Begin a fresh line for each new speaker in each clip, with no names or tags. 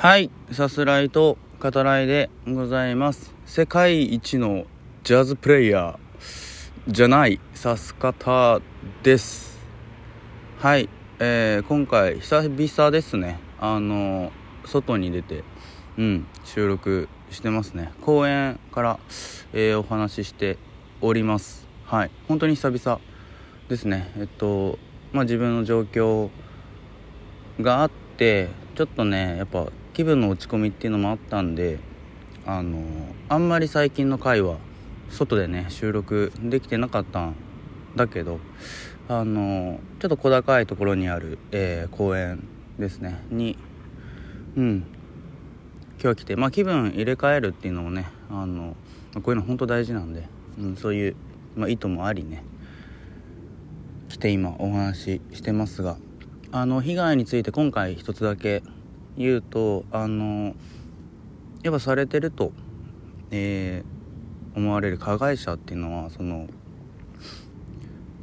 はい、さすらいと語らいでございます。世界一のジャズプレイヤーじゃないさす方です。はい、えー今回久々ですね。あの外に出て、うん、収録してますね。公園から、えーお話ししております。はい、本当に久々ですね。えっと、まあ自分の状況があってちょっとねやっぱ気分の落ち込みっていうのもあったんであのあんまり最近の回は外でね収録できてなかったんだけどあのちょっと小高いところにある、えー公園ですね。にうん。今日来てまあ気分入れ替えるっていうのもねあのこういうの本当大事なんで、うん、そういう、まあ、意図もありね来て今お話ししてますがあの被害について今回一つだけ言うとあのやっぱされてると、えー思われる加害者っていうのはその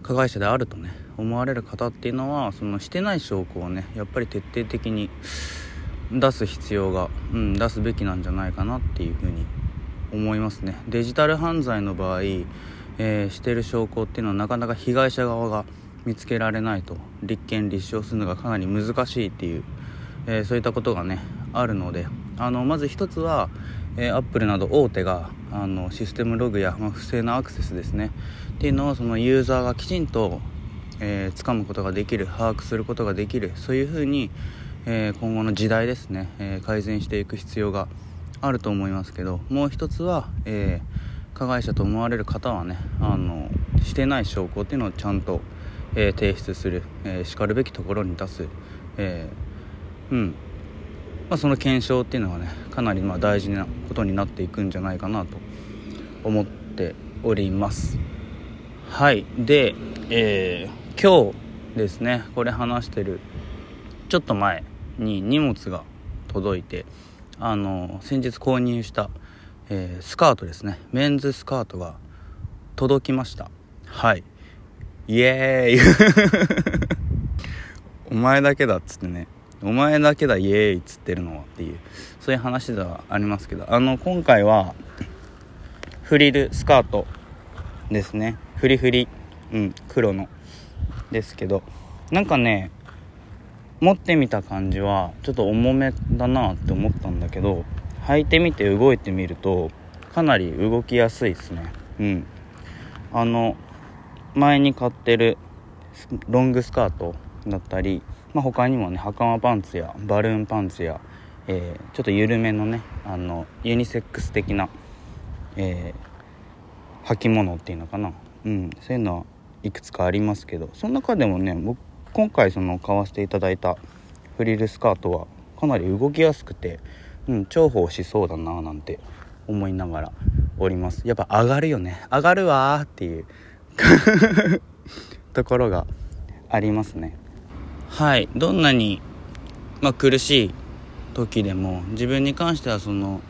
加害者であるとね思われる方っていうのはそのしてない証拠をねやっぱり徹底的に出す必要が、うん、出すべきなんじゃないかなっていうふうに思いますね。デジタル犯罪の場合、えーしてる証拠っていうのはなかなか被害者側が見つけられないと立件立証するのがかなり難しいっていう、えーそういったことがねあるのであのまず一つは、えー、アップルなど大手があのシステムログや、まあ不正なアクセスですね。っていうのをそのユーザーがきちんと、えー掴むことができる把握することができるそういうふうに、えー今後の時代ですね、え改善していく必要があると思いますけどもう一つは、え加害者と思われる方はねあのしてない証拠っていうのをちゃんと、えー提出する、えーしかるべきところに出す、えーうん。まあ、その検証っていうのはねかなりまあ大事なことになっていくんじゃないかなと思っております。はい。で、えー今日ですねこれ話してるちょっと前に荷物が届いてあの先日購入した、えースカートですね。メンズスカートが届きました。はい。イエーイ。お前だけだっつってね。お前だけだイエーイっつってるのはっていうそういう話ではありますけどあの今回はフリルスカートですね。フリフリ。うん黒の。ですけどなんかね持ってみた感じはちょっと重めだなって思ったんだけど履いてみて動いてみるとかなり動きやすいですね。うん。あの前に買ってるロングスカートだったり、まあ、他にもね袴パンツやバルーンパンツや、えーちょっと緩めのねあのユニセックス的な、えー履物っていうのかな、うん、そういうのはいくつかありますけどその中でもね僕今回その買わせていただいたフリルスカートはかなり動きやすくて、うん、重宝しそうだななんて思いながらおります。やっぱ上がるよね。上がるわっていう ところがありますね。はい。どんなに、まあ、苦しい時でも自分に関してはその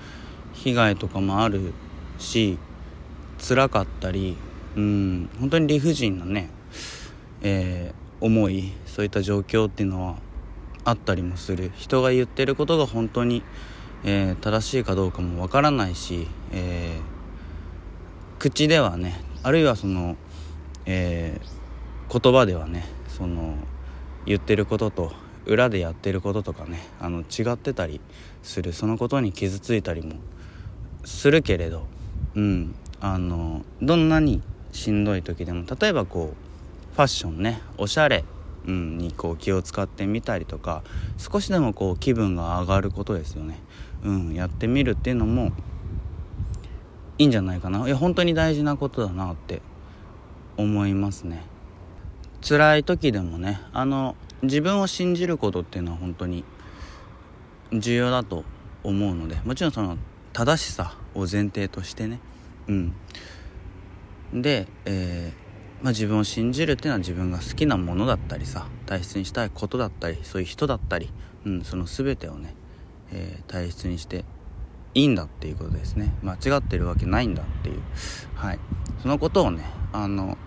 被害とかもあるし辛かったりうん本当に理不尽なね、えー思いそういった状況っていうのはあったりもする。人が言ってることが本当に、えー正しいかどうかもわからないし、えー口ではねあるいはその、え言葉ではねその言ってることと裏でやってることとかねあの違ってたりする。そのことに傷ついたりもするけれどうん。あのどんなにしんどい時でも例えばこうファッションねおしゃれ、うん、にこう気を使ってみたりとか少しでもこう気分が上がることですよね、うん、やってみるっていうのもいいんじゃないかな。いや本当に大事なことだなって思いますね。辛い時でもねあの自分を信じることっていうのは本当に重要だと思うのでもちろんその正しさを前提としてね。うん。で、えーまあ、自分を信じるっていうのは自分が好きなものだったりさ大切にしたいことだったりそういう人だったり、うん、その全てをね、えー大切にしていいんだっていうことですね。間違ってるわけないんだっていう。はい。そのことをねあの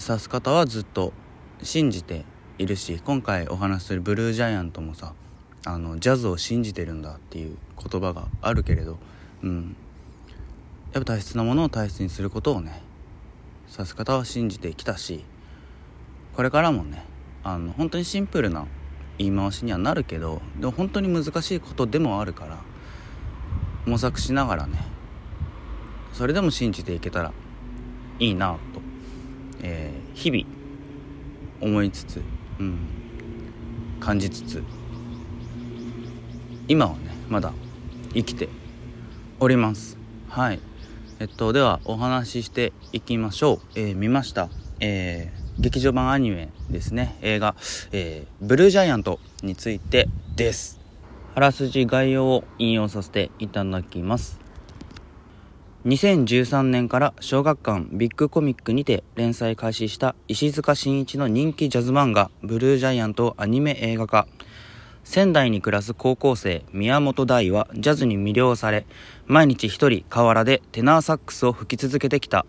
指す方はずっと信じているし今回お話しするブルージャイアントもさあのジャズを信じてるんだっていう言葉があるけれど、うん、やっぱ大切なものを大切にすることをね指す方は信じてきたしこれからもねあの本当にシンプルな言い回しにはなるけどでも本当に難しいことでもあるから模索しながらねそれでも信じていけたらいいなと、えー、日々思いつつ、うん、感じつつ。今はねまだ生きております。はい。えっとではお話ししていきましょう、えー、見ました。えー、劇場版アニメですね。映画、えー、ブルージャイアントについてです。あらすじ概要を引用させていただきます。2013年から小学館ビッグコミックにて連載開始した石塚真一の人気ジャズ漫画ブルージャイアントアニメ映画化。仙台に暮らす高校生宮本大はジャズに魅了され毎日一人河原でテナーサックスを吹き続けてきた。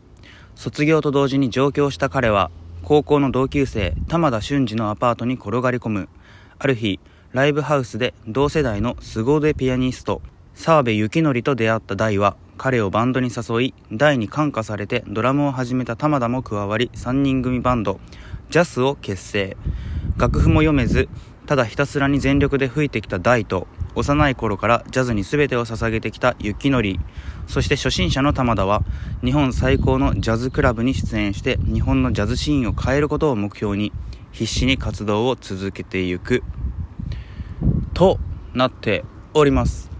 卒業と同時に上京した彼は高校の同級生玉田俊二のアパートに転がり込む。ある日ライブハウスで同世代の凄腕ピアニスト澤部幸則と出会った大は彼をバンドに誘い大に感化されてドラムを始めた玉田も加わり3人組バンドジャスを結成。楽譜も読めずただひたすらに全力で吹いてきた大と幼い頃からジャズに全てを捧げてきた雪のりそして初心者の玉田は日本最高のジャズクラブに出演して日本のジャズシーンを変えることを目標に必死に活動を続けていく。となっております。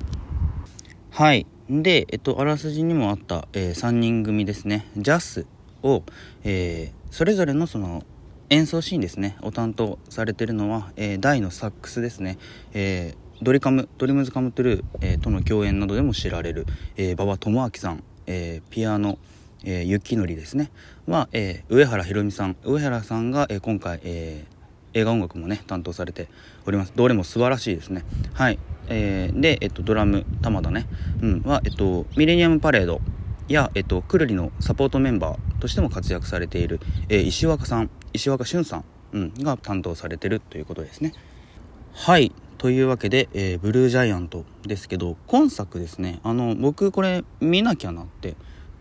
はい。で、えっと、あらすじにもあった、えー、3人組ですね。ジャスを、えー、それぞれのその演奏シーンですね。を担当されてるのは、えー、大のサックスですね、え、ドリカムドリムズカムトゥルー、え、との共演などでも知られる、え、馬場智明さん、え、ピアノ、えー、雪のりですね。は、えー、上原ひろみさん。上原さんが、えー、今回、えー、映画音楽もね担当されております。どれも素晴らしいですね。はい。えー、で、えっと、ドラム玉田ね、うん、は、えっと、ミレニアムパレードや、えっと、くるりのサポートメンバーとしても活躍されている、えー、石若さん石若俊さん、うん、が担当されてるということですね。はい。というわけで、えー、ブルージャイアントですけど今作ですね。あの僕これ見なきゃなって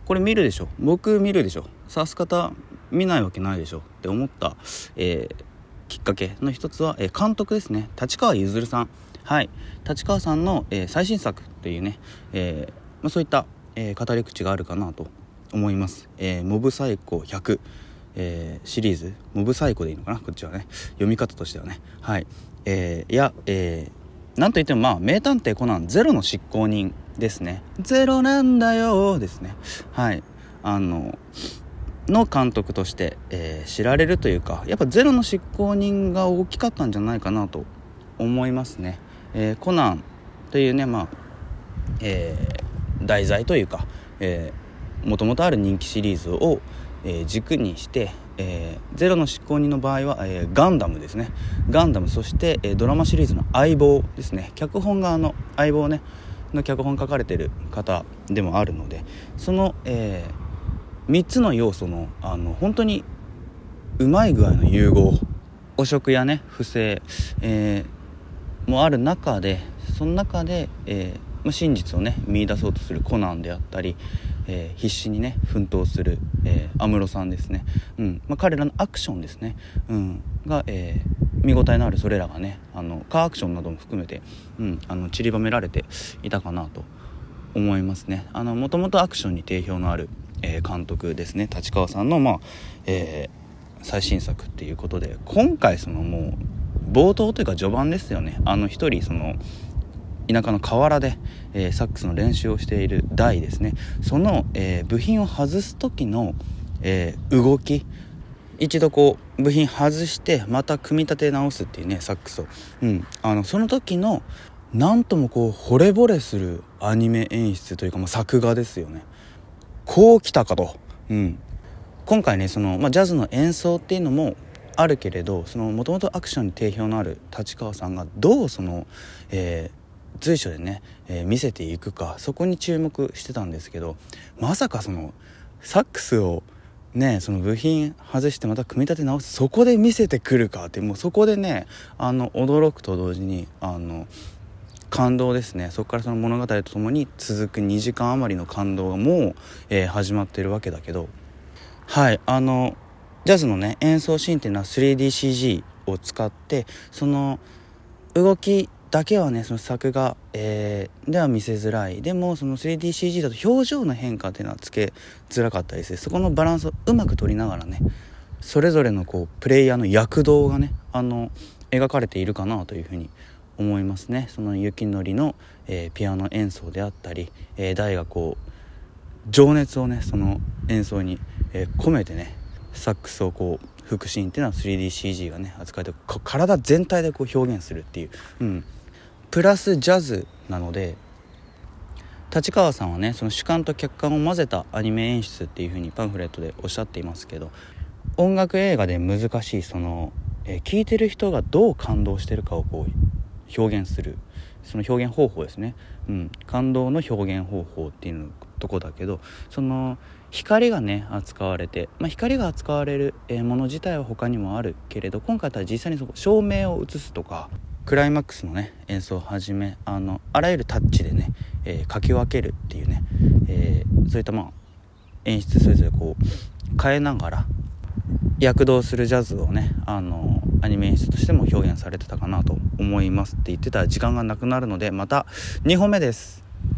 これ見るでしょ？僕見るでしょ？さす方見ないわけないでしょ？って思った、えー、きっかけの一つは、え、監督ですね。立川譲さん。はい。立川さんの、え、最新作というね、えまあ、そういった、え語り口があるかなと思います、えモブサイコ100えー、シリーズ。モブサイコでいいのかな？こっちはね。読み方としてはね。はい。えー、いやえー、なんといってもまあ名探偵コナンゼロの執行人ですね。ゼロなんだよですね。はい。あのの監督として、えー、知られるというかやっぱゼロの執行人が大きかったんじゃないかなと思いますね、えー、コナンというねまあ、えー、題材というか、えもともとある人気シリーズを、えー、軸にして、えー、ゼロの執行人の場合は、えー、ガンダムですね。ガンダムそして、えドラマシリーズの相棒ですね。脚本側の相棒ねの脚本書かれてる方でもあるのでその、え3つの要素のあの本当にうまい具合の融合汚職やね不正、えもある中でその中で、え真実をね見出そうとするコナンであったりえー、必死にね奮闘する安室、えー、さんですね、うん。まあ、彼らのアクションですね、うん、が、えー、見応えのあるそれらがねあのカーアクションなども含めて、うん、あの散りばめられていたかなと思いますね。もともとアクションに定評のある、えー、監督ですね。立川さんの、まあえー、最新作っていうことで今回そのもう冒頭というか序盤ですよね。あの一人その田舎の河原で、えー、サックスの練習をしている台ですね。その、えー、部品を外す時の、えー、動き一度こう部品外してまた組み立て直すっていうねサックスを、うん、あのその時のなんともこう惚れ惚れするアニメ演出というか、まあ、作画ですよね。こう来たかと、うん、今回ねその、まあ、ジャズの演奏っていうのもあるけれどもともとアクションに定評のある立川さんがどうその、えー、随所でね、えー、見せていくかそこに注目してたんですけどまさかそのサックスをねその部品外してまた組み立て直すそこで見せてくるかってもうそこでねあの驚くと同時にあの感動ですね。そこからその物語とともに続く2時間余りの感動がもう、えー、始まってるわけだけど。はいあのジャズのね演奏シーンっていうのは 3DCG を使ってその動きだけはねその作画、えー、では見せづらい。でもその 3DCG だと表情の変化っていうのはつけづらかったりしてそこのバランスをうまく取りながらねそれぞれのこうプレイヤーの躍動がねあの描かれているかなというふうに思いますね。その雪のりの、えー、ピアノ演奏であったり、えー、大がこう情熱をねその演奏に、えー、込めてねサックスをこう吹くシーンっていうのは 3DCG がね扱えて体全体でこう表現するっていう、うん、プラスジャズなので立川さんはねその主観と客観を混ぜたアニメ演出っていう風にパンフレットでおっしゃっていますけど音楽映画で難しいその、えー、聞いてる人がどう感動してるかをこう表現する。その表現方法ですね、うん、感動の表現方法っていうとこだけどその光がね扱われて、まあ、光が扱われるもの自体は他にもあるけれど今回は実際にそこ照明を映すとかクライマックスのね演奏をはじめあのあらゆるタッチでね、えー、書き分けるっていうね、えー、そういったまあ演出それぞれこう変えながら躍動するジャズをねあのアニメ演出としても表現されてたかなと思いますって言ってたら時間がなくなるのでまた2本目です。